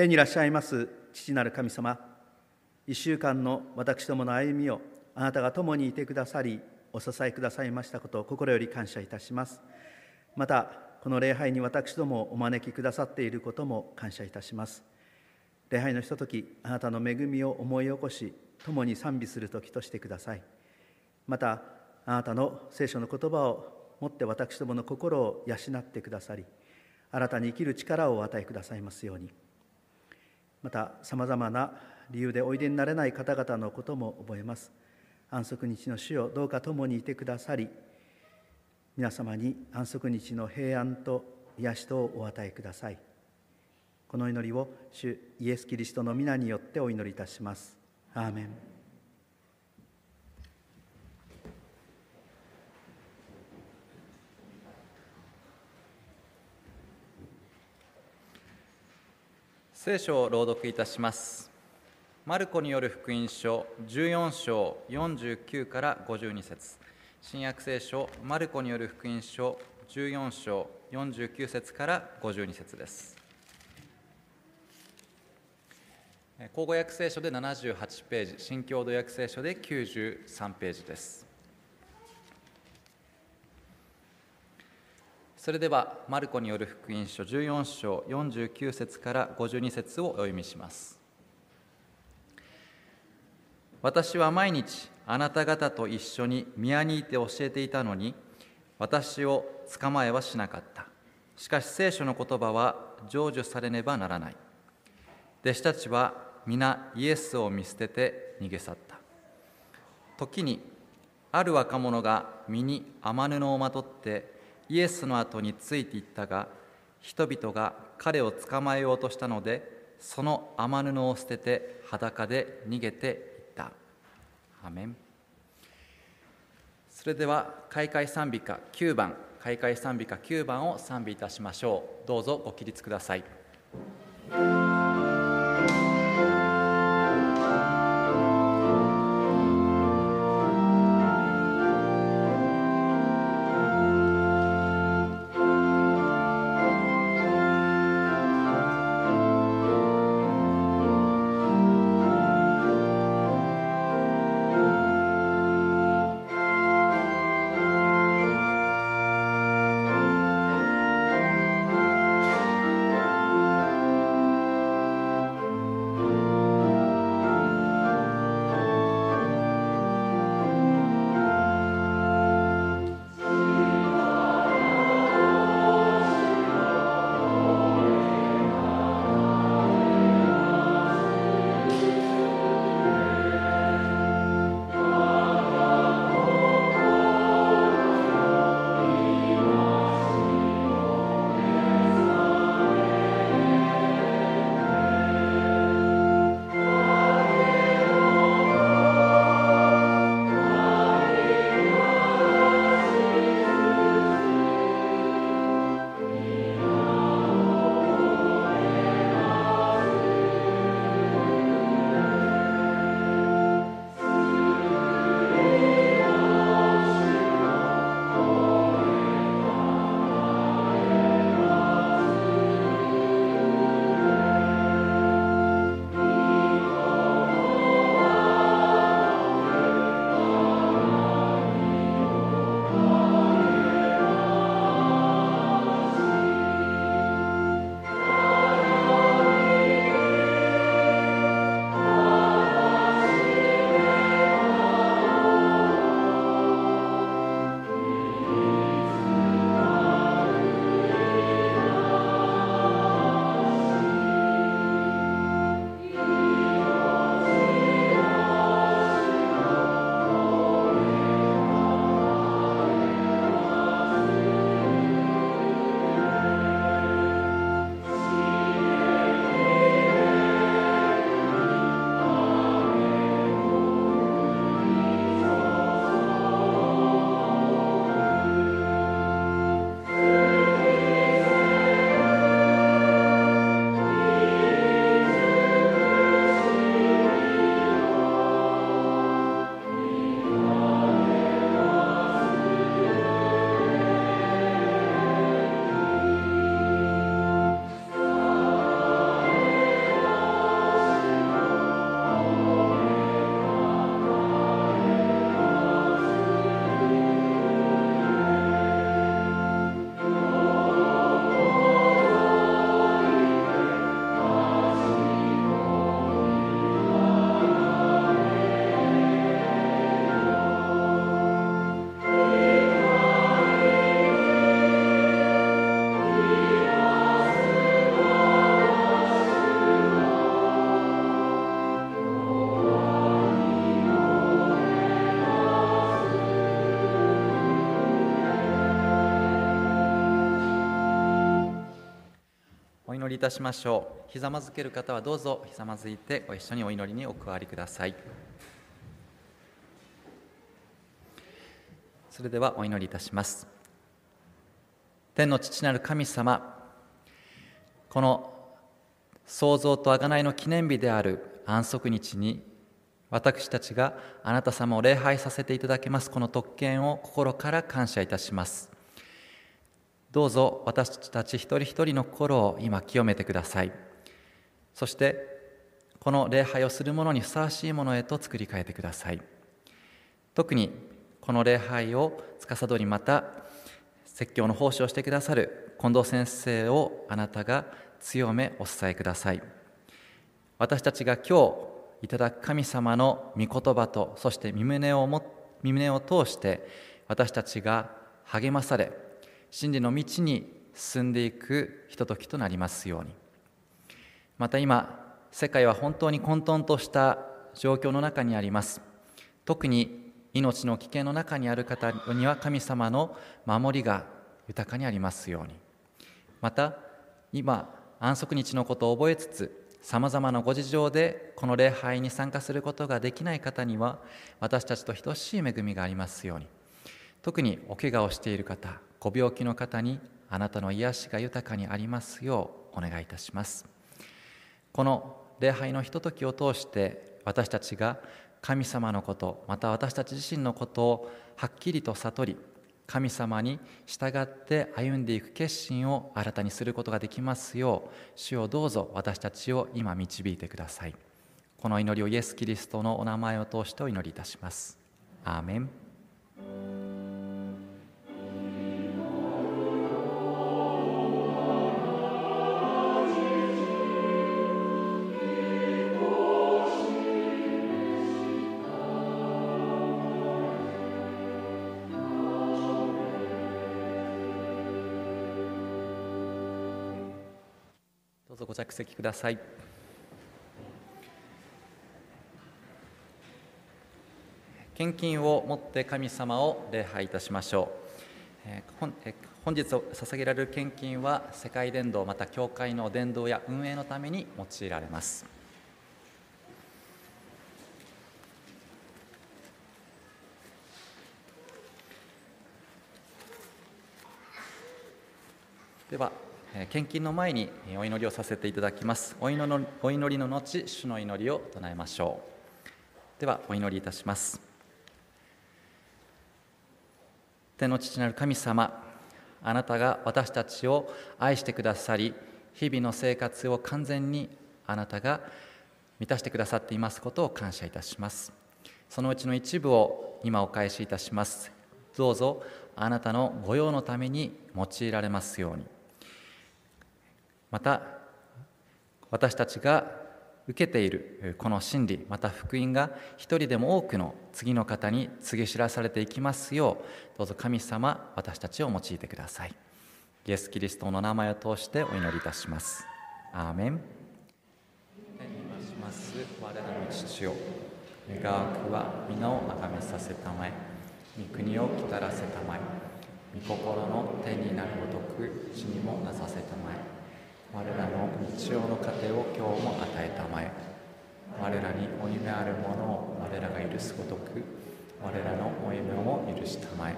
天にいらっしゃいます父なる神様一週間の私どもの歩みをあなたが共にいてくださりお支えくださいましたことを心より感謝いたします。またこの礼拝に私どもお招きくださっていることも感謝いたします。礼拝のひとときあなたの恵みを思い起こし共に賛美する時としてください。またあなたの聖書の言葉をもって私どもの心を養ってくださり新たに生きる力をお与えくださいますように。またさまざまな理由でおいでになれない方々のことも覚えます。安息日の主をどうか共にいてくださり皆様に安息日の平安と癒しとをお与えください。この祈りを主イエス・キリストの皆によってお祈りいたします。アーメン。聖書を朗読いたします。マルコによる福音書14章49から52節。新約聖書マルコによる福音書14章49節から52節です。口語訳聖書で78ページ新共同訳聖書で93ページです。それではマルコによる福音書14章49節から52節をお読みします。私は毎日あなた方と一緒に宮にいて教えていたのに私を捕まえはしなかった。しかし聖書の言葉は成就されねばならない。弟子たちは皆イエスを見捨てて逃げ去った。時にある若者が身に雨布をまとってイエスの後についていったが人々が彼を捕まえようとしたのでその雨布を捨てて裸で逃げていった。アメン。それでは開会賛美歌9番。開会賛美歌9番を賛美いたしましょう。どうぞご起立ください。いたしましょう。ひざまずける方はどうぞひざまずいてご一緒にお祈りにお加わりください。それではお祈りいたします。天の父なる神様この創造と贖いの記念日である安息日に私たちがあなた様を礼拝させていただけますこの特権を心から感謝いたします。どうぞ私たち一人一人の心を今清めてください。そしてこの礼拝をする者にふさわしいものへと作り変えてください。特にこの礼拝を司りまた説教の奉仕をしてくださる近藤先生をあなたが強めお伝えください。私たちが今日いただく神様の御言葉とそして身胸を身胸を通して私たちが励まされ真理の道に進んでいくひとときとなりますように。また今世界は本当に混沌とした状況の中にあります。特に命の危険の中にある方には神様の守りが豊かにありますように。また今安息日のことを覚えつつさまざまなご事情でこの礼拝に参加することができない方には私たちと等しい恵みがありますように。特にお怪我をしている方ご病気の方にあなたの癒しが豊かにありますようお願いいたします。この礼拝のひとときを通して私たちが神様のことまた私たち自身のことをはっきりと悟り神様に従って歩んでいく決心を新たにすることができますよう主をどうぞ私たちを今導いてください。この祈りをイエス・キリストのお名前を通してお祈りいたします。アーメン。着席ください。献金を持って神様を礼拝いたしましょう。本日捧げられる献金は世界伝道また教会の伝道や運営のために用いられます。では献金の前にお祈りをさせていただきます。お祈のお祈りの後主の祈りを唱えましょう。ではお祈りいたします。天の父なる神様あなたが私たちを愛してくださり日々の生活を完全にあなたが満たしてくださっていますことを感謝いたします。そのうちの一部を今お返しいたします。どうぞあなたの御用のために用いられますように。また私たちが受けているこの真理また福音が一人でも多くの次の方に告げ知らされていきますようどうぞ神様私たちを用いてください。イエス・キリストの名前を通してお祈りいたします。アーメン。天にまします。我らの父よ。願わくは皆を崇めさせたまえ。御国を来たらせたまえ。御心の天になるごとく地にもなさせたまえ。我らの日曜の糧を今日も与えたまえ。我らに負い目あるものを我らが許すごとく我らの負い目を許したまえ。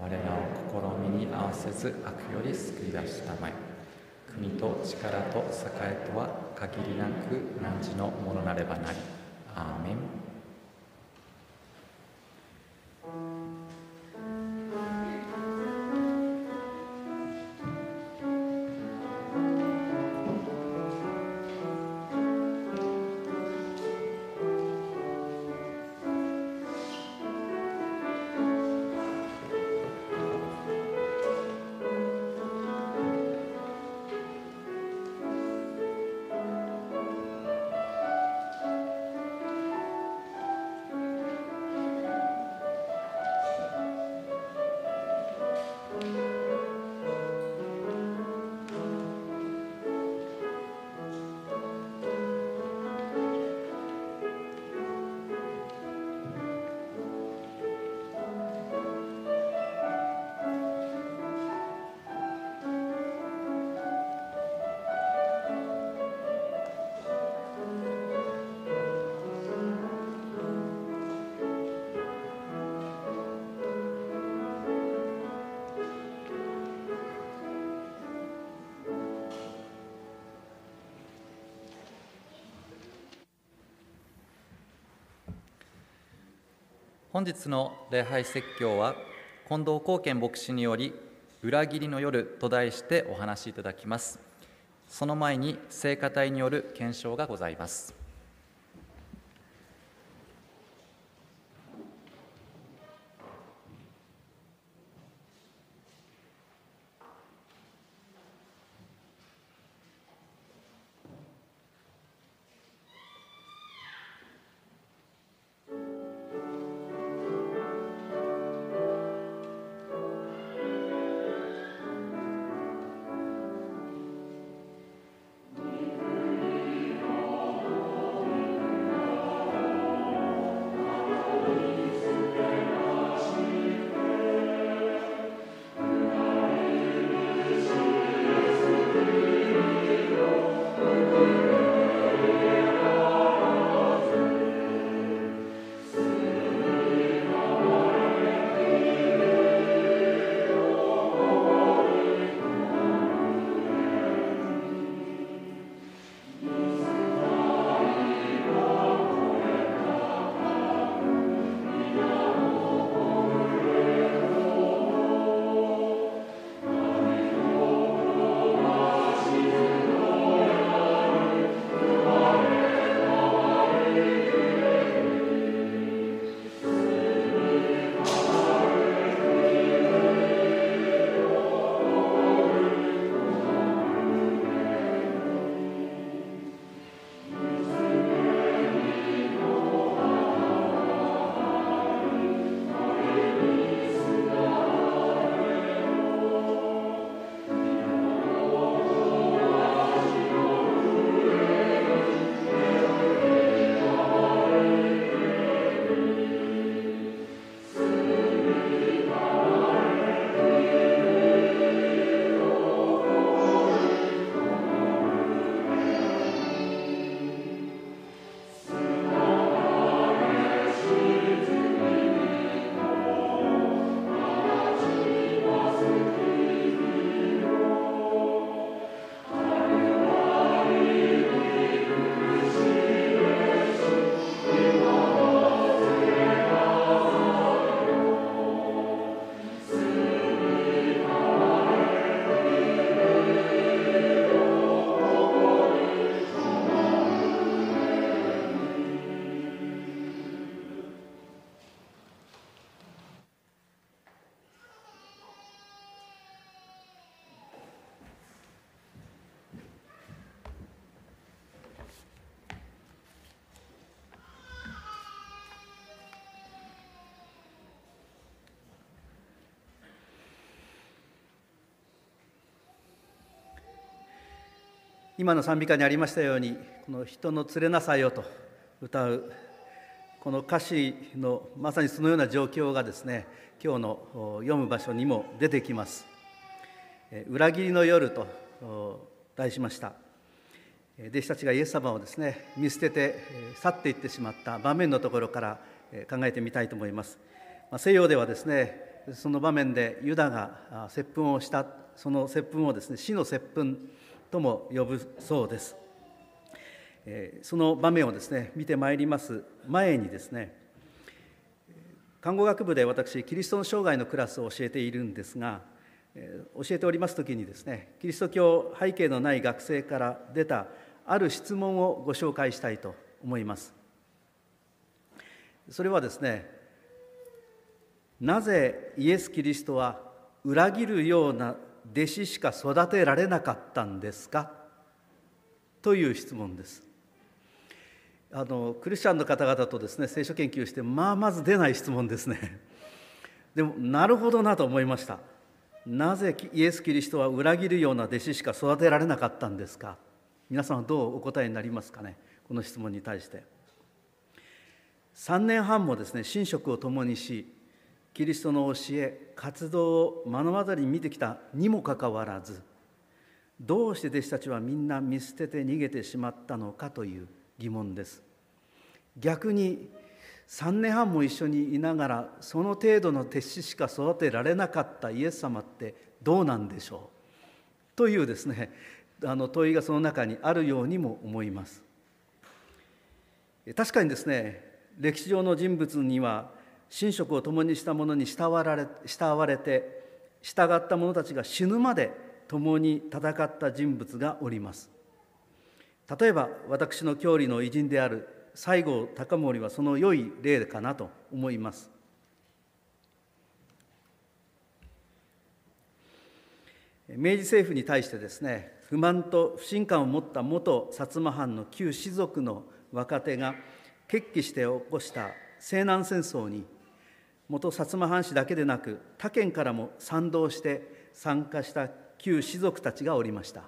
我らを試みに合わせず悪より救い出したまえ。国と力と栄とは限りなく汝のものなればなり。アーメン。本日の礼拝説教は近藤光健牧師により「裏切りの夜」と題してお話しいただきます。その前に聖歌隊による検証がございます。今の賛美歌にありましたようにこの「人の連れなさいよ」と歌うこの歌詞のまさにそのような状況がですね今日の読む場所にも出てきます「裏切りの夜」と題しました。弟子たちがイエス様をですね見捨てて去っていってしまった場面のところから考えてみたいと思います。西洋ではですねその場面でユダが接吻をしたその接吻をですね死の接吻とも呼ぶそうです。その場面をですね見てまいります前にですね看護学部で私キリストの生涯のクラスを教えているんですが教えております時にですねキリスト教背景のない学生から出たある質問をご紹介したいと思いますそれはですねなぜイエス・キリストは裏切るような弟子しか育てられなかったんですか？という質問です。あのクリスチャンの方々とですね聖書研究してまあまず出ない質問ですね。でもなるほどなと思いました。なぜイエス・キリストは裏切るような弟子しか育てられなかったんですか？皆さんはどうお答えになりますかね？この質問に対して。3年半もですね寝食を共にしキリストの教え活動を目の当たりに見てきたにもかかわらずどうして弟子たちはみんな見捨てて逃げてしまったのかという疑問です。逆に3年半も一緒にいながらその程度の弟子しか育てられなかったイエス様ってどうなんでしょう？というですねあの問いがその中にあるようにも思います。確かにですね歴史上の人物には寝食を共にした者に慕われ慕われて従った者たちが死ぬまで共に戦った人物がおります。例えば私の郷里の偉人である西郷隆盛はその良い例かなと思います。明治政府に対してですね不満と不信感を持った元薩摩藩の旧士族の若手が決起して起こした西南戦争に元薩摩藩士だけでなく他県からも賛同して参加した旧士族たちがおりました。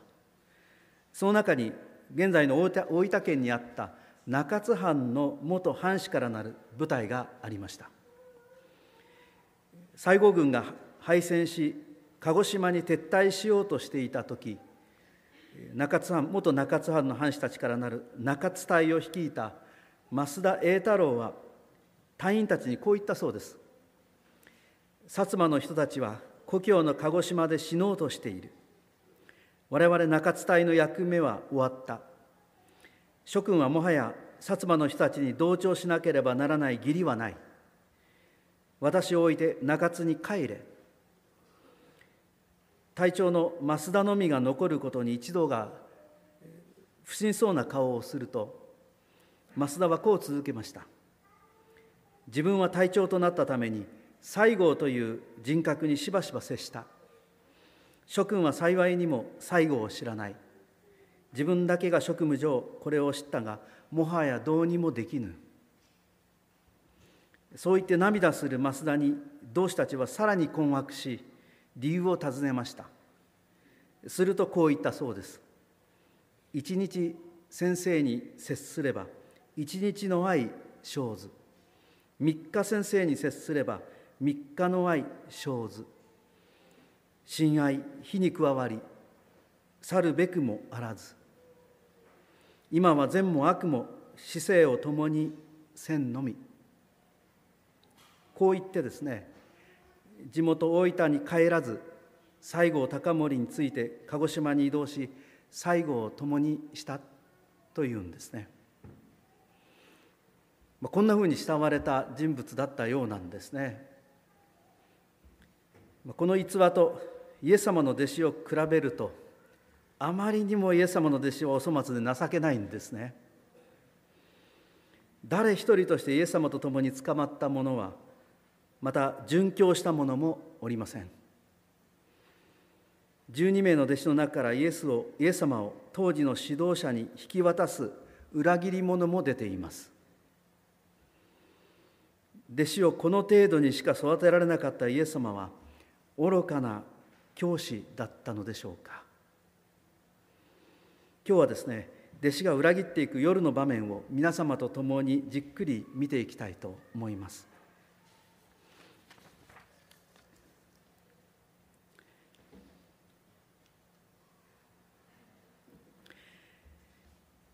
その中に現在の大分県にあった中津藩の元藩士からなる部隊がありました。西郷軍が敗戦し鹿児島に撤退しようとしていた時中津藩元中津藩の藩士たちからなる中津隊を率いた増田栄太郎は隊員たちにこう言ったそうです。薩摩の人たちは故郷の鹿児島で死のうとしている。我々中津隊の役目は終わった。諸君はもはや薩摩の人たちに同調しなければならない義理はない。私を置いて中津に帰れ。隊長の増田のみが残ることに一同が不審そうな顔をすると増田はこう続けました。自分は隊長となったために西郷という人格にしばしば接した。諸君は幸いにも西郷を知らない。自分だけが職務上これを知ったがもはやどうにもできぬ。そう言って涙する増田に同志たちはさらに困惑し理由を尋ねました。するとこう言ったそうです。一日先生に接すれば一日の愛生ず。三日先生に接すれば三日の愛生ず親愛火に加わり去るべくもあらず。今は善も悪も死生を共にせんのみ。こう言ってですね地元大分に帰らず西郷隆盛について鹿児島に移動し西郷を共にしたというんですね。まあこんなふうに慕われた人物だったようなんですね。この逸話とイエス様の弟子を比べるとあまりにもイエス様の弟子はお粗末で情けないんですね。誰一人としてイエス様と共に捕まった者はまた殉教した者もおりません。12名の弟子の中からイエスをイエス様を当時の指導者に引き渡す裏切り者も出ています。弟子をこの程度にしか育てられなかったイエス様は愚かな教師だったのでしょうか。今日はですね弟子が裏切っていく夜の場面を皆様と共にじっくり見ていきたいと思います。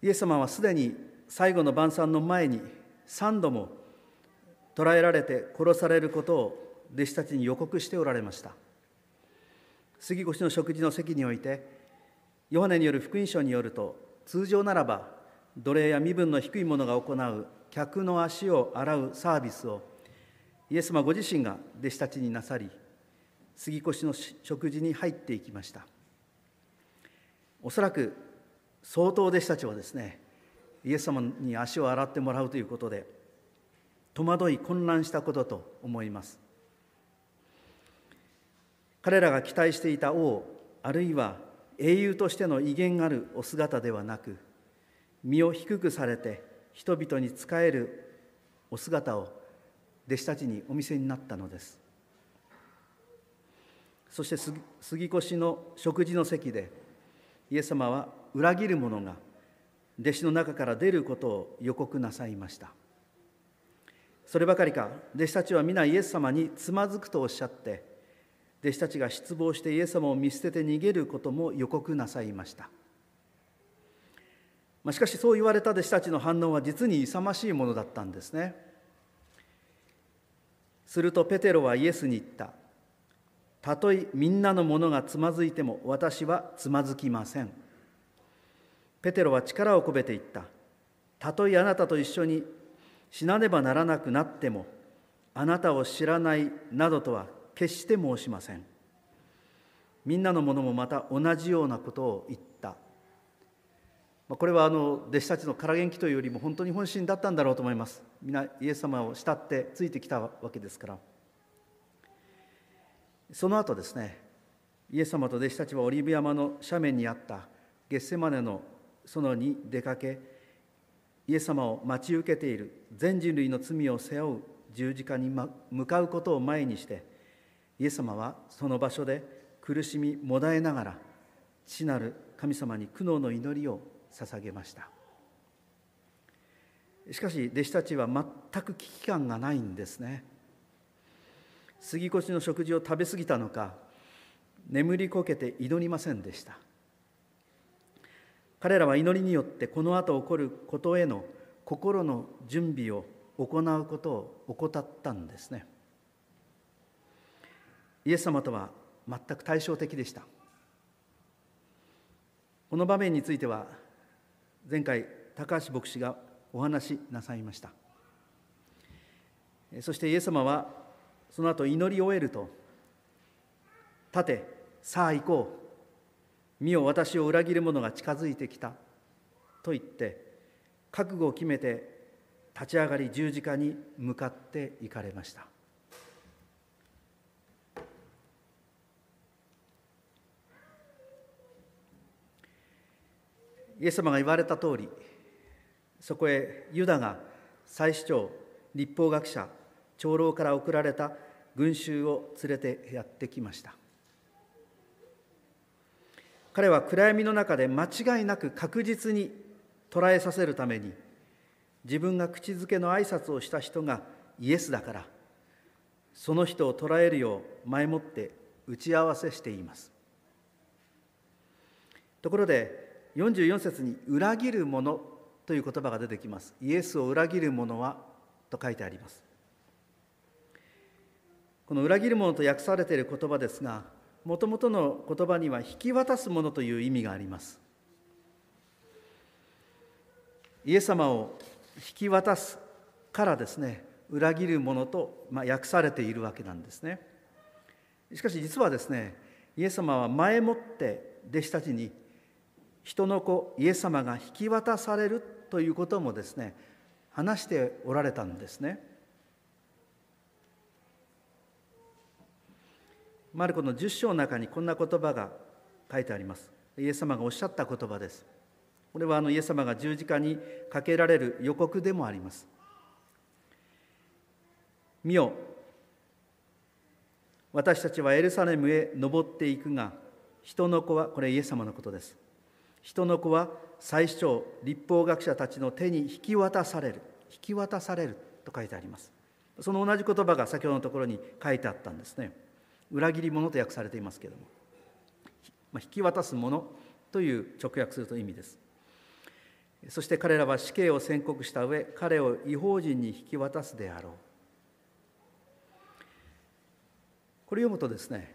イエス様はすでに最後の晩餐の前に3度も捕らえられて殺されることを弟子たちに予告しておられました。杉越の食事の席においてヨハネによる福音書によると通常ならば奴隷や身分の低い者が行う客の足を洗うサービスをイエス様ご自身が弟子たちになさり杉越の食事に入っていきました。おそらく相当弟子たちはですねイエス様に足を洗ってもらうということで戸惑い混乱したことと思います。彼らが期待していた王あるいは英雄としての威厳あるお姿ではなく身を低くされて人々に仕えるお姿を弟子たちにお見せになったのです。そして杉越の食事の席でイエス様は裏切る者が弟子の中から出ることを予告なさいました。そればかりか弟子たちは皆イエス様につまずくとおっしゃって弟子たちが失望してイエス様を見捨てて逃げることも予告なさいました。ましかしそう言われた弟子たちの反応は実に勇ましいものだったんですね。するとペテロはイエスに言った。たとえみんなのものがつまずいても私はつまずきません。ペテロは力を込めて言った。たとえあなたと一緒に死なねばならなくなってもあなたを知らないなどとは決して申しません。みんなの者もまた同じようなことを言った。これはあの弟子たちの空元気というよりも本当に本心だったんだろうと思います。皆イエス様を慕ってついてきたわけですから。その後ですねイエス様と弟子たちはオリーブ山の斜面にあったゲッセマネの園に出かけイエス様を待ち受けている全人類の罪を背負う十字架に向かうことを前にしてイエス様はその場所で苦しみもだえながら父なる神様に苦悩の祈りを捧げました。しかし弟子たちは全く危機感がないんですね。杉越の食事を食べ過ぎたのか眠りこけて祈りませんでした。彼らは祈りによってこの後起こることへの心の準備を行うことを怠ったんですね。イエス様とは全く対照的でした。この場面については前回高橋牧師がお話しなさいました。そしてイエス様はその後祈り終えると「立てさあ行こう。見よ私を裏切る者が近づいてきた」と言って覚悟を決めて立ち上がり十字架に向かって行かれました。イエス様が言われた通りそこへユダが祭司長立法学者長老から送られた群衆を連れてやってきました。彼は暗闇の中で間違いなく確実に捉えさせるために自分が口づけの挨拶をした人がイエスだからその人を捉えるよう前もって打ち合わせしています。ところで44節に「裏切る者」という言葉が出てきます。イエスを裏切る者はと書いてあります。この裏切る者と訳されている言葉ですがもともとの言葉には引き渡すものという意味があります。イエス様を引き渡すからですね裏切るものと、まあ、訳されているわけなんですね。しかし実はですねイエス様は前もって弟子たちに人の子イエス様が引き渡されるということもですね話しておられたんですねマルコの10章の中にこんな言葉が書いてあります。イエス様がおっしゃった言葉です。これはあのイエス様が十字架にかけられる予告でもあります。見よ、私たちはエルサレムへ登っていくが、人の子は、これイエス様のことです。人の子は最初長、立法学者たちの手に引き渡される。引き渡されると書いてあります。その同じ言葉が先ほどのところに書いてあったんですね。裏切り者と訳されていますけれども、まあ、引き渡す者という直訳すると意味ですそして彼らは死刑を宣告した上彼を違法人に引き渡すであろうこれ読むとですね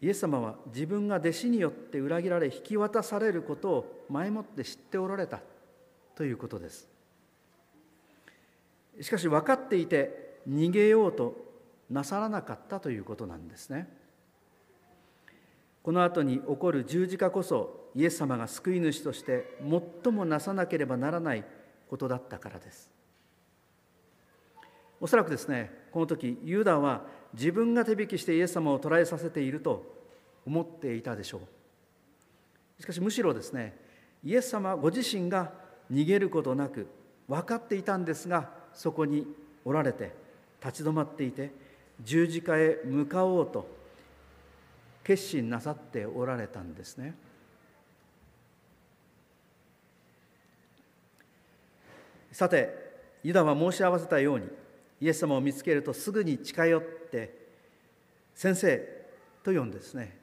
イエス様は自分が弟子によって裏切られ引き渡されることを前もって知っておられたということですしかし分かっていて逃げようとなさらなかったということなんですね。この後に起こる十字架こそイエス様が救い主として最もなさなければならないことだったからです。おそらくですねこの時ユダは自分が手引きしてイエス様を捕らえさせていると思っていたでしょう。しかしむしろですねイエス様ご自身が逃げることなく分かっていたんですがそこにおられて立ち止まっていて十字架へ向かおうと決心なさっておられたんですね。さてユダは申し合わせたようにイエス様を見つけるとすぐに近寄って「先生」と呼んでですね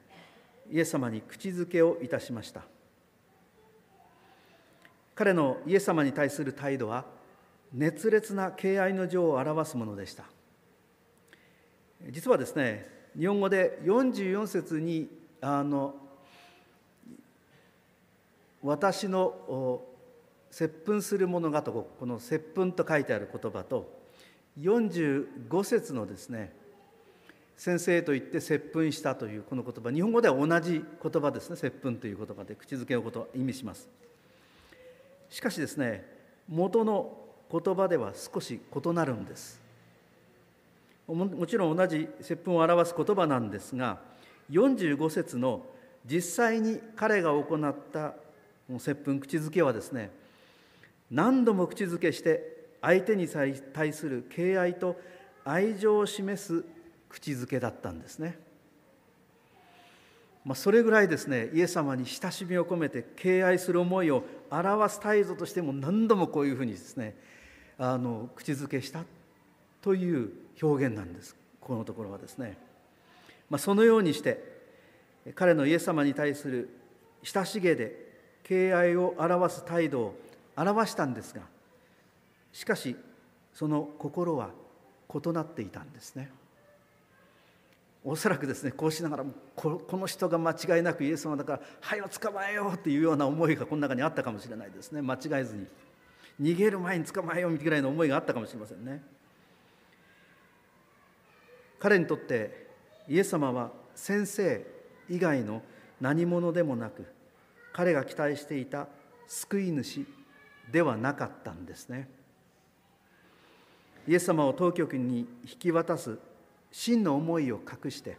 イエス様に口づけをいたしました。彼のイエス様に対する態度は熱烈な敬愛の情を表すものでした。実はですね日本語で44節にあの私の接吻するものがとこの接吻と書いてある言葉と45節のですね先生と言って接吻したというこの言葉日本語では同じ言葉ですね接吻という言葉で口づけのことを意味します。しかしですね元の言葉では少し異なるんです。もちろん同じ接吻を表す言葉なんですが45節の実際に彼が行った接吻口づけはですね何度も口づけして相手に対する敬愛と愛情を示す口づけだったんですね。まあ、それぐらいですねイエス様に親しみを込めて敬愛する思いを表す態度としても何度もこういうふうにですねあの口づけしたという表現なんですこのところはですね、まあ、そのようにして彼のイエス様に対する親しげで敬愛を表す態度を表したんですがしかしその心は異なっていたんですね。おそらくですねこうしながらもこの人が間違いなくイエス様だから「はいを捕まえよう」っていうような思いがこの中にあったかもしれないですね。間違えずに。逃げる前に捕まえようぐらいの思いがあったかもしれませんね。彼にとってイエス様は先生以外の何者でもなく彼が期待していた救い主ではなかったんですね。イエス様を当局に引き渡す真の思いを隠して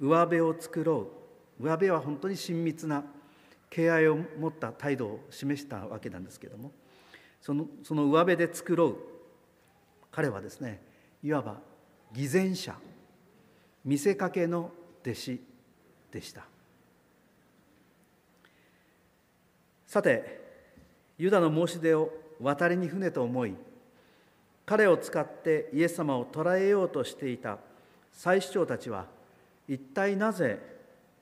上辺を作ろう。上辺は本当に親密な敬愛を持った態度を示したわけなんですけれどもそのその上辺で作ろう。彼はですねいわば偽善者見せかけの弟子でした。さてユダの申し出を渡りに船と思い彼を使ってイエス様を捕らえようとしていた。祭司長たちは一体なぜ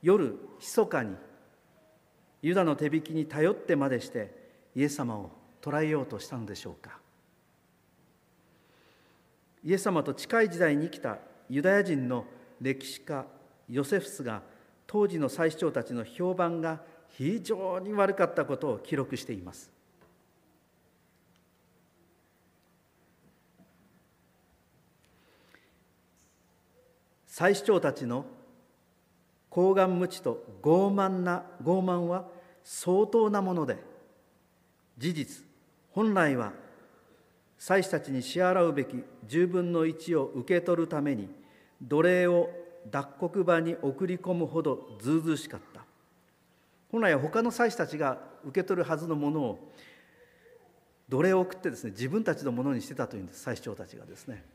夜密かにユダの手引きに頼ってまでしてイエス様を捕らえようとしたのでしょうか。イエス様と近い時代に生きたユダヤ人の歴史家ヨセフスが当時の祭司長たちの評判が非常に悪かったことを記録しています。祭司長たちの高顔無知と傲慢な傲慢は相当なもので事実本来は祭司たちに支払うべき10分の1を受け取るために奴隷を脱穀場に送り込むほどずうずうしかった。本来は他の祭司たちが受け取るはずのものを奴隷を送ってですね自分たちのものにしてたというんです祭司長たちがですね。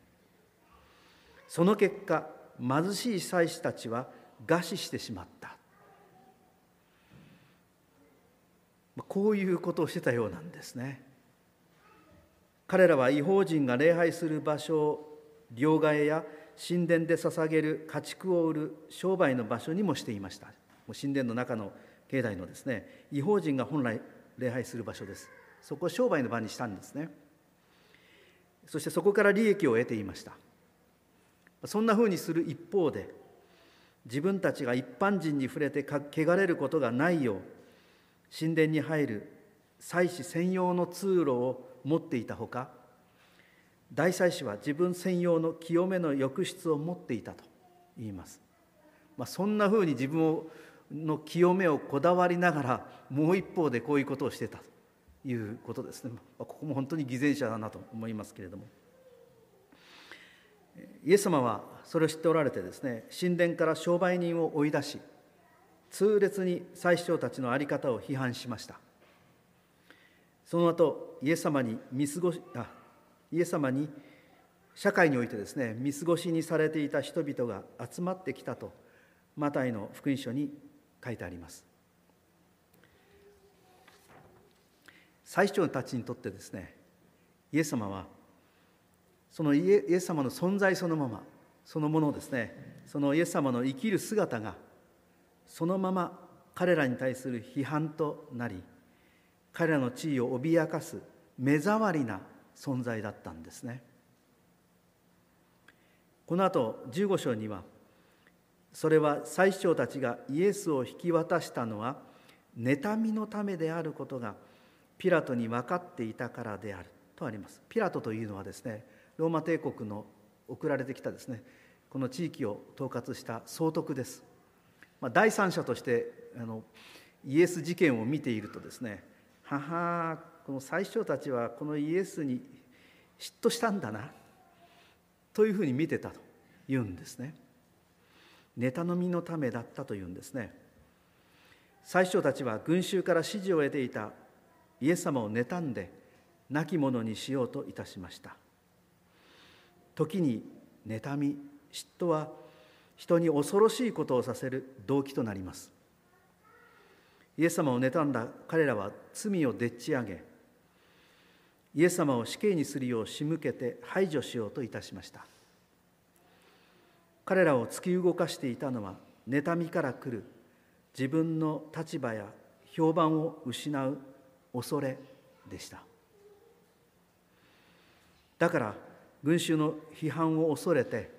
その結果貧しい祭司たちは餓死してしまった。こういうことをしてたようなんですね。彼らは違法人が礼拝する場所を両替や神殿で捧げる家畜を売る商売の場所にもしていました。神殿の中の境内のですね違法人が本来礼拝する場所です。そこを商売の場にしたんですね。そしてそこから利益を得ていました。そんなふうにする一方で自分たちが一般人に触れて汚れることがないよう神殿に入る祭司専用の通路を持っていたほか大祭司は自分専用の清めの浴室を持っていたと言います、まあ、そんなふうに自分をの清めをこだわりながらもう一方でこういうことをしてたということですね、まあ、ここも本当に偽善者だなと思いますけれども。イエス様はそれを知っておられてですね神殿から商売人を追い出し痛烈に祭司長たちの在り方を批判しました。その後イエス様に見過ごしあイエス様に社会においてですね見過ごしにされていた人々が集まってきたとマタイの福音書に書いてあります。最長たちにとってですねイエス様はそのイエス様の存在そのままそのものですね。そのイエス様の生きる姿がそのまま彼らに対する批判となり彼らの地位を脅かす目障りな存在だったんですね。この後15章にはそれは最長たちがイエスを引き渡したのは妬みのためであることがピラトに分かっていたからであるとあります。ピラトというのはですねローマ帝国の送られてきたですねこの地域を統括した総督です、まあ、第三者としてあのイエス事件を見ているとですねははこの最初たちはこのイエスに嫉妬したんだなというふうに見てたと言うんですね。妬みのためだったというんですね。最初たちは群衆から指示を得ていたイエス様を妬んで亡き者にしようといたしました。時に妬み嫉妬は人に恐ろしいことをさせる動機となります。イエス様を妬んだ彼らは罪をでっち上げイエス様を死刑にするよう仕向けて排除しようといたしました。彼らを突き動かしていたのは妬みから来る自分の立場や評判を失う恐れでした。だから群衆の批判を恐れて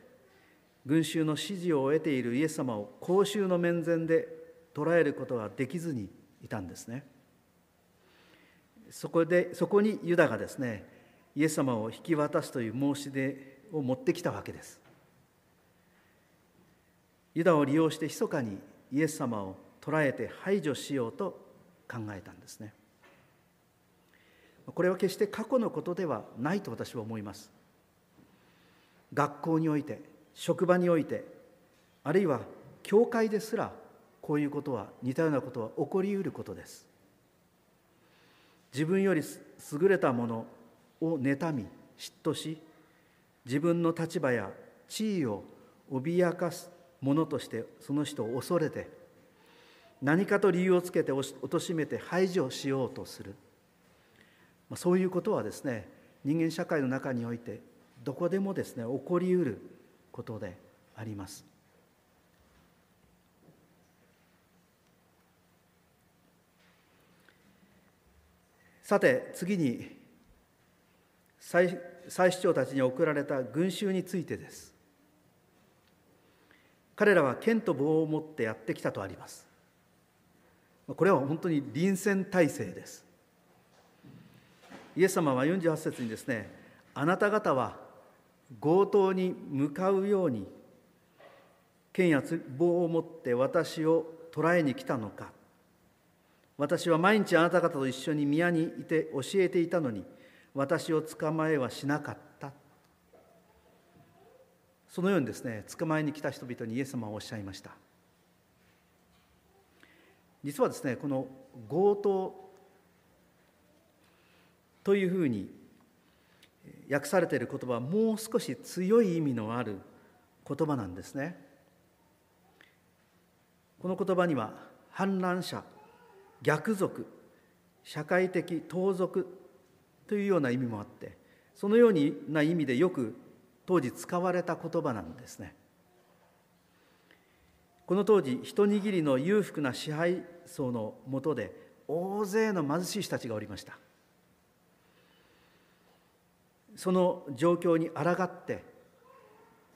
群衆の支持を得ているイエス様を公衆の面前で捉えることができずにいたんですね。そこでそこにユダがですねイエス様を引き渡すという申し出を持ってきたわけです。ユダを利用して密かにイエス様を捉えて排除しようと考えたんですね。これは決して過去のことではないと私は思います。学校において職場においてあるいは教会ですらこういうことは似たようなことは起こりうることです。自分より優れたものを妬み嫉妬し自分の立場や地位を脅かすものとしてその人を恐れて何かと理由をつけて貶めて排除しようとする。そういうことはですね人間社会の中においてどこでもですね起こりうることであります。さて次に祭司長たちに送られた群衆についてです。彼らは剣と棒を持ってやってきたとあります。これは本当に臨戦態勢です。イエス様は48節にですねあなた方は強盗に向かうように剣や棒を持って私を捕らえに来たのか。私は毎日あなた方と一緒に宮にいて教えていたのに私を捕まえはしなかった。そのようにですね捕まえに来た人々にイエス様はおっしゃいました。実はですねこの強盗というふうに訳されている言葉はもう少し強い意味のある言葉なんですね。この言葉には反乱者逆賊社会的盗賊というような意味もあってそのような意味でよく当時使われた言葉なんですね。この当時一握りの裕福な支配層のもとで大勢の貧しい人たちがおりました。その状況に抗って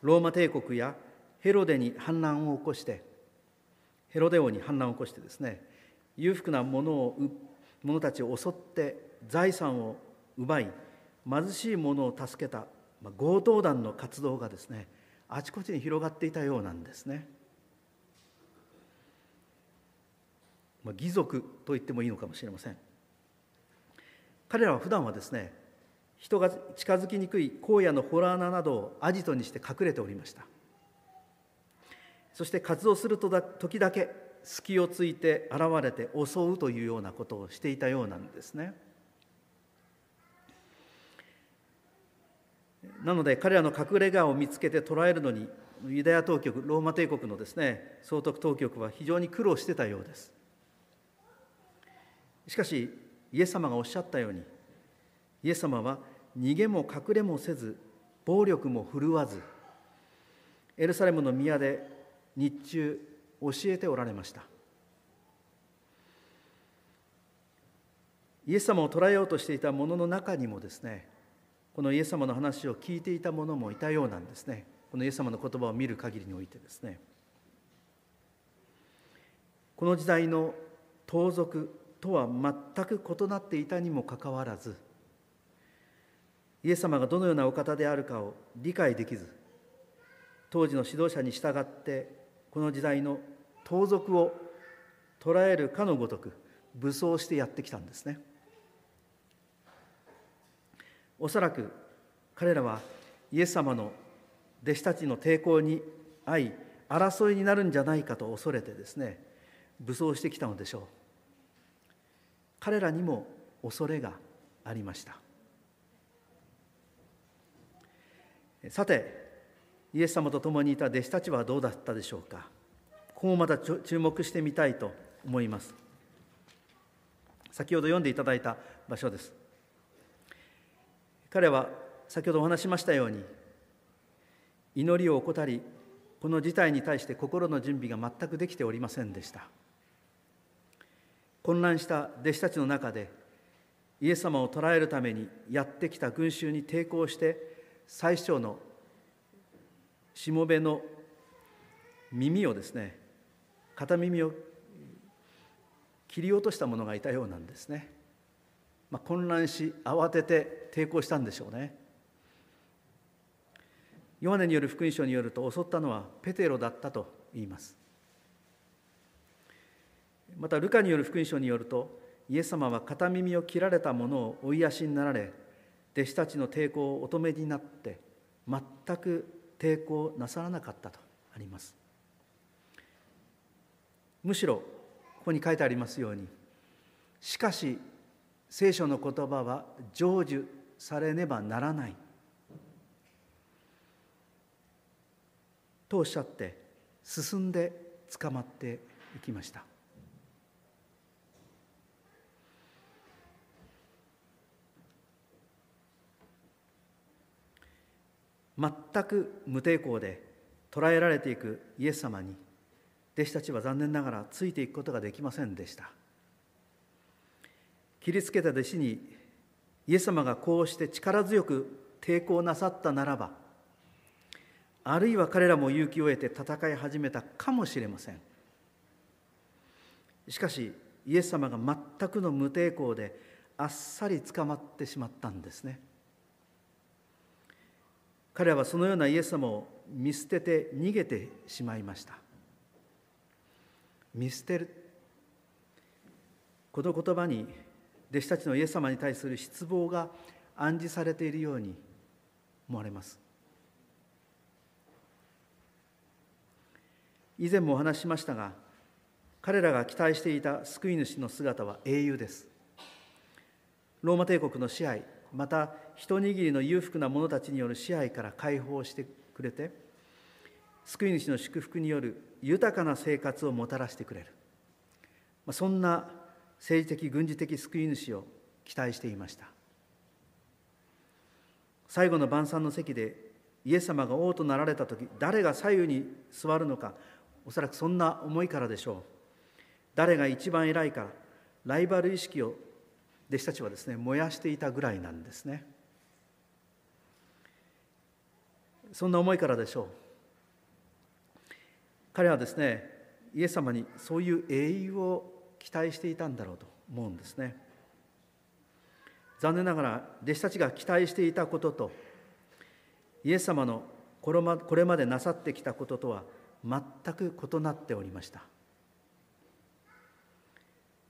ローマ帝国やヘロデに反乱を起こしてヘロデ王に反乱を起こしてですね裕福な者を者たちを襲って財産を奪い貧しい者を助けたまあ強盗団の活動がですねあちこちに広がっていたようなんですね。まあ、義族と言ってもいいのかもしれません。彼らは普段はですね人が近づきにくい荒野の洞穴などをアジトにして隠れておりました。そして活動するとだ時だけ隙をついて現れて襲うというようなことをしていたようなんですね。なので彼らの隠れ家を見つけて捕らえるのにユダヤ当局ローマ帝国のですね総督当局は非常に苦労してたようです。しかしイエス様がおっしゃったようにイエス様は逃げも隠れもせず暴力も振るわずエルサレムの宮で日中教えておられました。イエス様を捕らえようとしていた者の中にもですねこのイエス様の話を聞いていた者もいたようなんですね。このイエス様の言葉を見る限りにおいてですね。この時代の盗賊とは全く異なっていたにもかかわらずイエス様がどのようなお方であるかを理解できず当時の指導者に従ってこの時代の盗賊を捕らえるかのごとく武装してやってきたんですね。おそらく彼らはイエス様の弟子たちの抵抗に遭い争いになるんじゃないかと恐れてですね武装してきたのでしょう。彼らにも恐れがありました。さてイエス様と共にいた弟子たちはどうだったでしょうか？ここもまた注目してみたいと思います。先ほど読んでいただいた場所です。彼は先ほどお話しましたように祈りを怠りこの事態に対して心の準備が全くできておりませんでした。混乱した弟子たちの中でイエス様を捕らえるためにやってきた群衆に抵抗して最初のしもべの耳をですね片耳を切り落とした者がいたようなんですね、まあ、混乱し慌てて抵抗したんでしょうね。ヨハネによる福音書によると襲ったのはペテロだったと言います。またルカによる福音書によるとイエス様は片耳を切られた者を追い足になられ弟子たちの抵抗をお止めになって全く抵抗なさらなかったとあります。むしろここに書いてありますようにしかし聖書の言葉は成就されねばならない。とおっしゃって進んで捕まっていきました。全く無抵抗で捕らえられていくイエス様に弟子たちは残念ながらついていくことができませんでした。切りつけた弟子にイエス様がこうして力強く抵抗なさったならばあるいは彼らも勇気を得て戦い始めたかもしれません。しかしイエス様が全くの無抵抗であっさり捕まってしまったんですね。彼らはそのようなイエス様を見捨てて逃げてしまいました。見捨てる。この言葉に弟子たちのイエス様に対する失望が暗示されているように思われます。以前もお話ししましたが彼らが期待していた救い主の姿は英雄です。ローマ帝国の支配また一握りの裕福な者たちによる支配から解放してくれて救い主の祝福による豊かな生活をもたらしてくれる。そんな政治的軍事的救い主を期待していました。最後の晩餐の席でイエス様が王となられた時誰が左右に座るのかおそらくそんな思いからでしょう。誰が一番偉いかライバル意識を弟子たちはですね燃やしていたぐらいなんですね。そんな思いからでしょう。彼はですねイエス様にそういう英雄を期待していたんだろうと思うんですね。残念ながら弟子たちが期待していたこととイエス様のこれまでなさってきたこととは全く異なっておりました。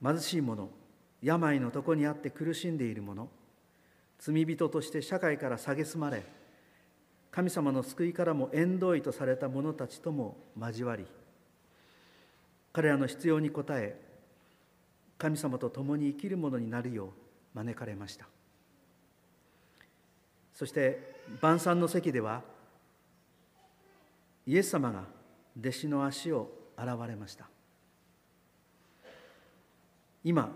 貧しい者病の床にあって苦しんでいる者罪人として社会から蔑まれ神様の救いからも縁遠いとされた者たちとも交わり彼らの必要に応え神様と共に生きる者になるよう招かれました。そして晩餐の席ではイエス様が弟子の足を洗われました。今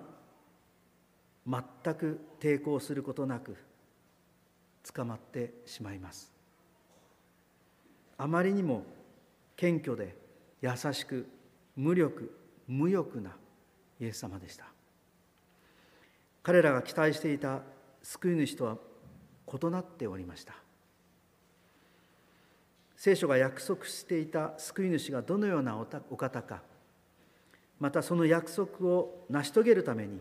全く抵抗することなく捕まってしまいます。あまりにも謙虚で優しく無力無欲なイエス様でした。彼らが期待していた救い主とは異なっておりました。聖書が約束していた救い主がどのようなお方か。またその約束を成し遂げるために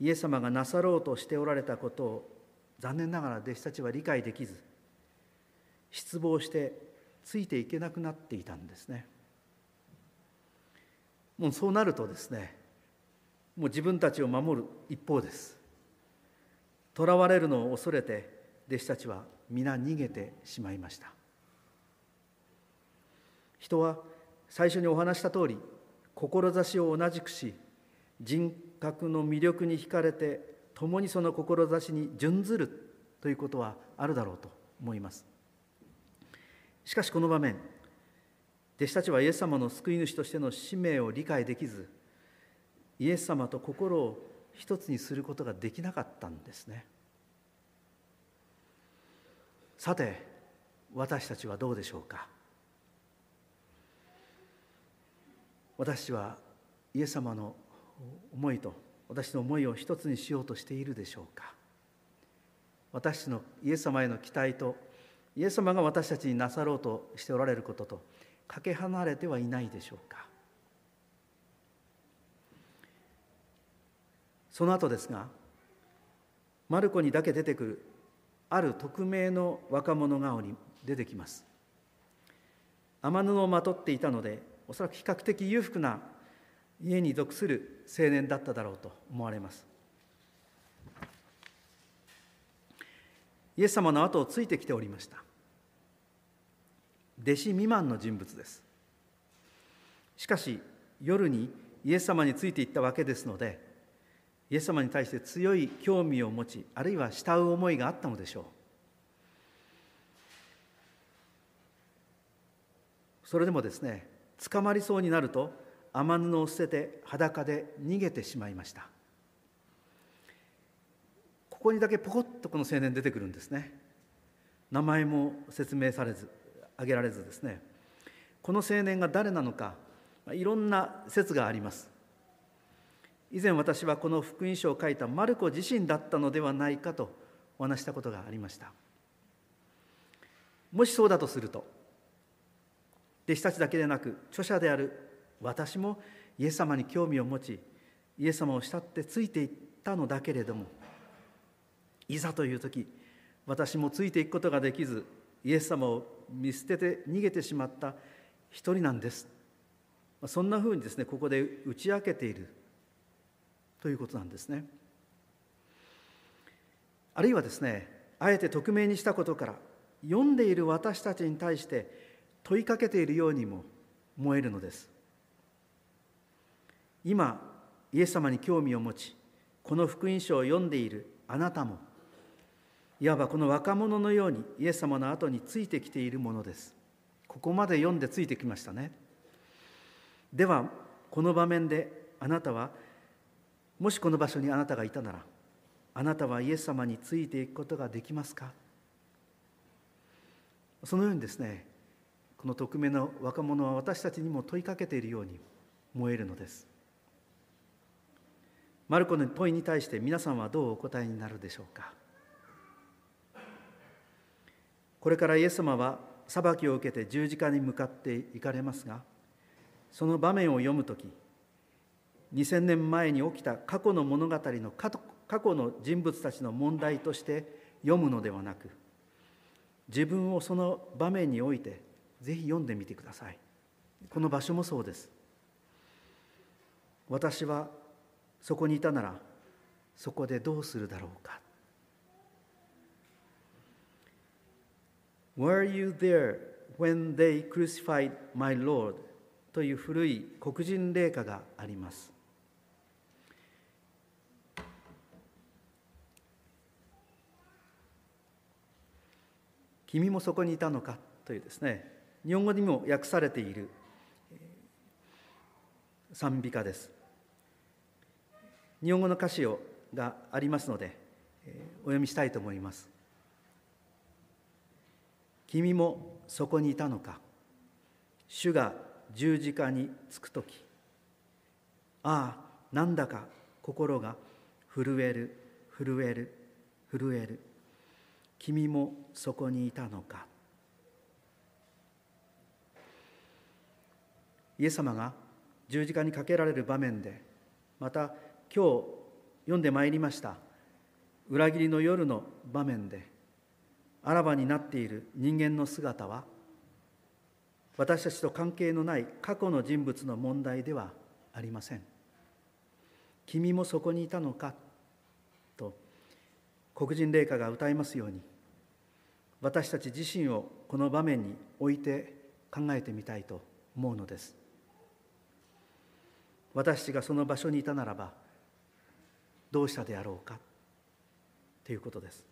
イエス様がなさろうとしておられたことを残念ながら弟子たちは理解できず失望してついていけなくなっていたんですね。もうそうなるとですねもう自分たちを守る一方です。囚われるのを恐れて弟子たちは皆逃げてしまいました。人は最初にお話した通り志を同じくし人格の魅力に惹かれて共にその志に準ずるということはあるだろうと思います。しかしこの場面弟子たちはイエス様の救い主としての使命を理解できずイエス様と心を一つにすることができなかったんですね。さて私たちはどうでしょうか。私はイエス様の思いと私の思いを一つにしようとしているでしょうか。私のイエス様への期待とイエス様が私たちになさろうとしておられることとかけ離れてはいないでしょうか。その後ですがマルコにだけ出てくるある匿名の若者顔に出てきます。天布をまとっていたのでおそらく比較的裕福な家に属する青年だっただろうと思われます。イエス様の後をついてきておりました。弟子未満の人物です。しかし夜にイエス様についていったわけですのでイエス様に対して強い興味を持ちあるいは慕う思いがあったのでしょう。それでもですね捕まりそうになると雨布を捨てて裸で逃げてしまいました。ここにだけポコッとこの青年出てくるんですね。名前も説明されず挙げられずですねこの青年が誰なのかいろんな説があります。以前私はこの福音書を書いたマルコ自身だったのではないかとお話したことがありました。もしそうだとすると弟子たちだけでなく著者である私もイエス様に興味を持ちイエス様を慕ってついていったのだけれどもいざという時私もついていくことができずイエス様を見捨てて逃げてしまった一人なんです。そんなふうにですねここで打ち明けているということなんですね。あるいはですねあえて匿名にしたことから読んでいる私たちに対して問いかけているようにも思えるのです。今イエス様に興味を持ちこの福音書を読んでいるあなたもいわばこの若者のようにイエス様の後についてきているものです。ここまで読んでついてきましたね。ではこの場面であなたはもしこの場所にあなたがいたならあなたはイエス様についていくことができますか？そのようにですねこの匿名の若者は私たちにも問いかけているように思えるのです。マルコの問いに対して皆さんはどうお答えになるでしょうか？これからイエス様は裁きを受けて十字架に向かっていかれますがその場面を読む時2000年前に起きた過去の物語の過去の人物たちの問題として読むのではなく自分をその場面においてぜひ読んでみてください。この場所もそうです。私はそこにいたならそこでどうするだろうか。Were you there when they crucified my Lord? という古い黒人霊歌があります。君もそこにいたのか？というですね。日本語にも訳されている賛美歌です。日本語の歌詞をがありますのでお読みしたいと思います。君もそこにいたのか。主が十字架につく時ああなんだか心が震える震える震える。君もそこにいたのか。イエス様が十字架にかけられる場面でまた今日読んでまいりました裏切りの夜の場面であらばになっている人間の姿は私たちと関係のない過去の人物の問題ではありません。君もそこにいたのかと黒人霊歌が歌いますように私たち自身をこの場面に置いて考えてみたいと思うのです。私たちがその場所にいたならばどうしたであろうかということです。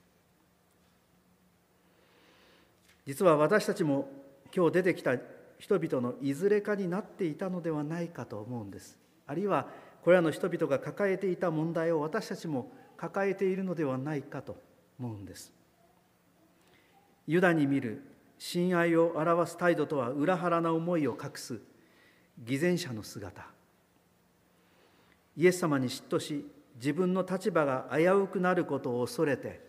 実は私たちも今日出てきた人々のいずれかになっていたのではないかと思うんです。あるいはこれらの人々が抱えていた問題を私たちも抱えているのではないかと思うんです。ユダに見る親愛を表す態度とは裏腹な思いを隠す偽善者の姿。イエス様に嫉妬し自分の立場が危うくなることを恐れて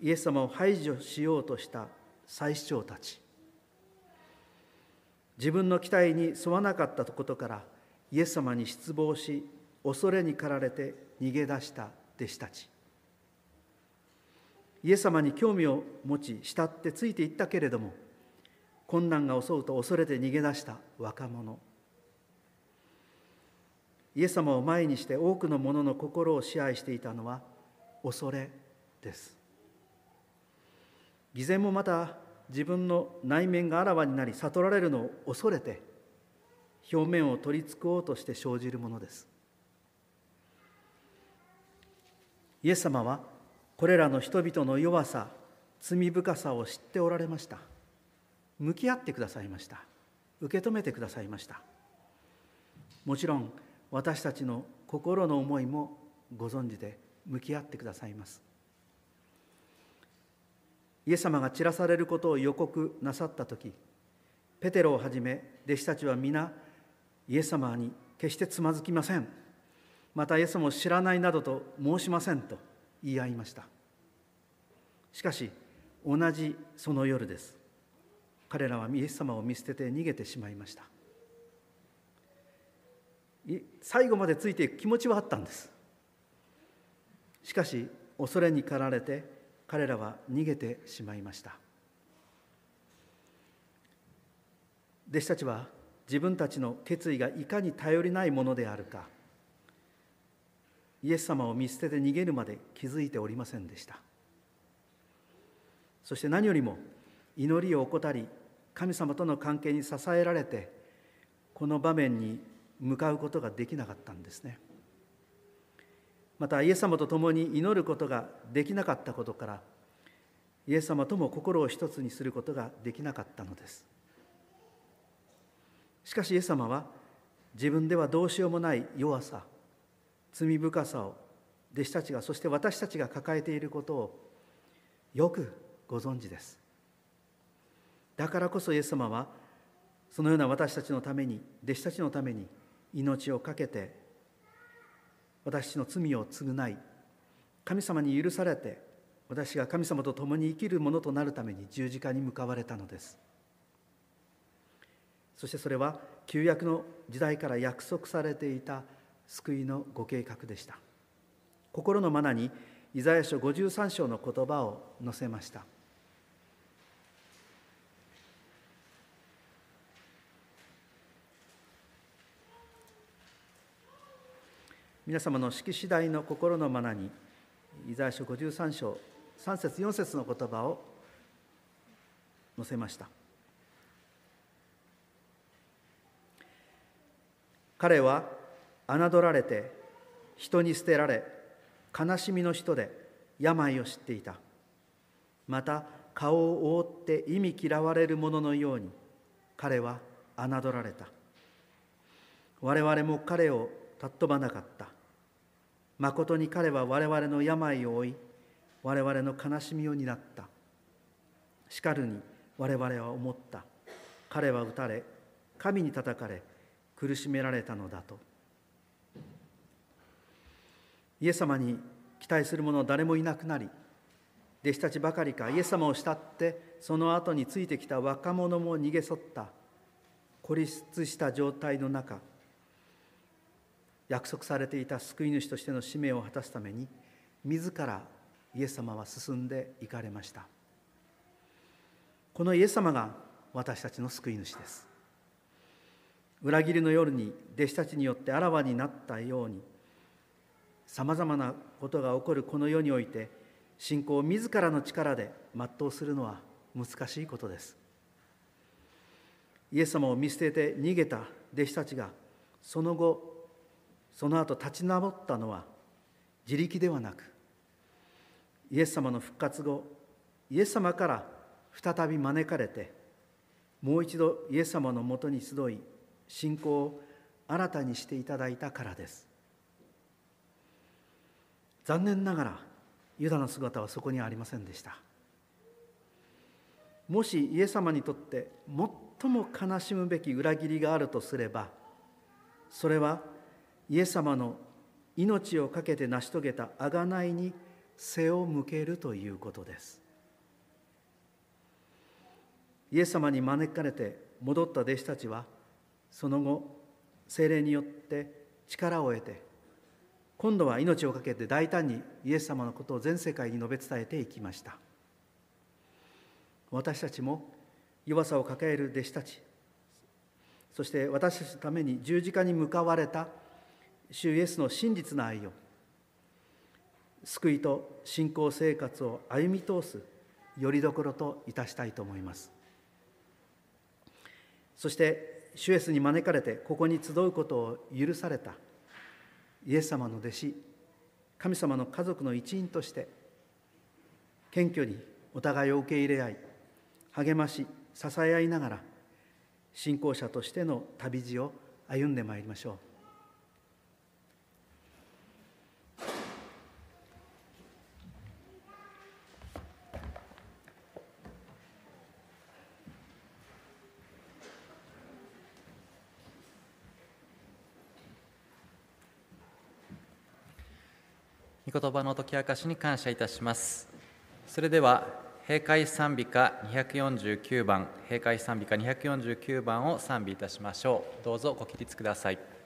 イエス様を排除しようとした祭司長たち。自分の期待に沿わなかったことからイエス様に失望し恐れに駆られて逃げ出した弟子たち。イエス様に興味を持ち慕ってついていったけれども困難が襲うと恐れて逃げ出した若者。イエス様を前にして多くの者の心を支配していたのは恐れです。偽善もまた自分の内面があらわになり悟られるのを恐れて表面を取り繕おうとして生じるものです。イエス様はこれらの人々の弱さ罪深さを知っておられました。向き合ってくださいました。受け止めてくださいました。もちろん私たちの心の思いもご存知で向き合ってくださいます。イエス様が散らされることを予告なさった時ペテロをはじめ弟子たちは皆イエス様に決してつまずきません。またイエス様を知らないなどと申しませんと言い合いました。しかし同じその夜です。彼らはイエス様を見捨てて逃げてしまいました。最後までついていく気持ちはあったんです。しかし恐れに駆られて彼らは逃げてしまいました。弟子たちは自分たちの決意がいかに頼りないものであるかイエス様を見捨てて逃げるまで気づいておりませんでした。そして何よりも祈りを怠り神様との関係に支えられてこの場面に向かうことができなかったんですね。またイエス様と共に祈ることができなかったことからイエス様とも心を一つにすることができなかったのです。しかしイエス様は自分ではどうしようもない弱さ罪深さを弟子たちがそして私たちが抱えていることをよくご存知です。だからこそイエス様はそのような私たちのために弟子たちのために命を懸けて私の罪を償い神様に許されて私が神様と共に生きるものとなるために十字架に向かわれたのです。そしてそれは旧約の時代から約束されていた救いのご計画でした。心のマナにイザヤ書53章の言葉を載せました。皆様の式次第の心のまなにイザヤ書53章3節4節の言葉を載せました。彼は侮られて人に捨てられ悲しみの人で病を知っていた。また顔を覆って意味嫌われる者のように彼は侮られた。我々も彼を尊ばなかった。まことに彼は我々の病を負い我々の悲しみを担った。しかるに我々は思った。彼は打たれ神に叩かれ苦しめられたのだと。イエス様に期待する者は誰もいなくなり弟子たちばかりかイエス様を慕ってその後についてきた若者も逃げそった。孤立した状態の中約束されていた救い主としての使命を果たすために自らイエス様は進んで行かれました。このイエス様が私たちの救い主です。裏切りの夜に弟子たちによってあらわになったようにさまざまなことが起こるこの世において信仰を自らの力で全うするのは難しいことです。イエス様を見捨てて逃げた弟子たちがその後その後立ち直ったのは自力ではなくイエス様の復活後イエス様から再び招かれてもう一度イエス様のもとに集い信仰を新たにしていただいたからです。残念ながらユダの姿はそこにありませんでした。もしイエス様にとって最も悲しむべき裏切りがあるとすればそれはイエス様の命を懸けて成し遂げた贖いに背を向けるということです。イエス様に招かれて戻った弟子たちはその後精霊によって力を得て今度は命を懸けて大胆にイエス様のことを全世界に述べ伝えていきました。私たちも弱さを抱える弟子たちそして私たちのために十字架に向かわれた主イエスの真実な愛を救いと信仰生活を歩み通すよりどころといたしたいと思います。そして主イエスに招かれてここに集うことを許されたイエス様の弟子神様の家族の一員として謙虚にお互いを受け入れ合い励まし支え合いながら信仰者としての旅路を歩んでまいりましょう。御言葉の解き明かしに感謝いたします。それでは閉会賛美歌249番閉会賛美歌249番を賛美いたしましょう。どうぞご起立ください。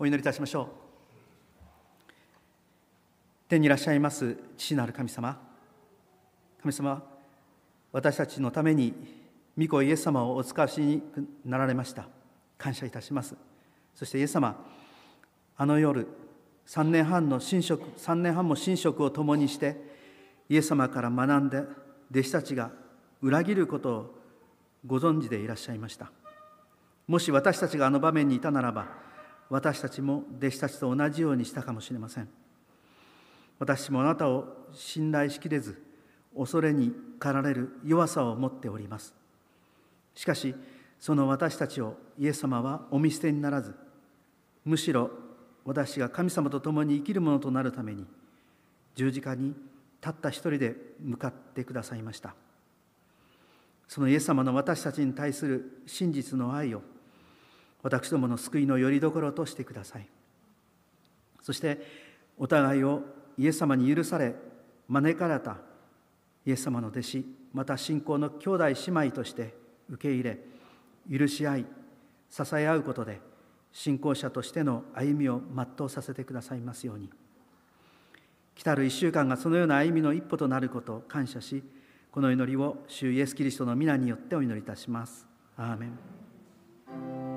お祈りいたしましょう。天にいらっしゃいます父なる神様。神様私たちのために御子イエス様をお使わしになられました。感謝いたします。そしてイエス様あの夜3年半の神職3年半も神職を共にしてイエス様から学んで弟子たちが裏切ることをご存知でいらっしゃいました。もし私たちがあの場面にいたならば私たちも弟子たちと同じようにしたかもしれません。私もあなたを信頼しきれず恐れに駆られる弱さを持っております。しかしその私たちをイエス様はお見捨てにならずむしろ私が神様と共に生きるものとなるために十字架にたった一人で向かってくださいました。そのイエス様の私たちに対する真実の愛を私どもの救いのよりどころとしてください。そしてお互いをイエス様に許され招かれたイエス様の弟子また信仰の兄弟姉妹として受け入れ許し合い支え合うことで信仰者としての歩みを全うさせてくださいますように。来たる1週間がそのような歩みの一歩となることを感謝しこの祈りを主イエス・キリストの皆によってお祈りいたします。アーメン。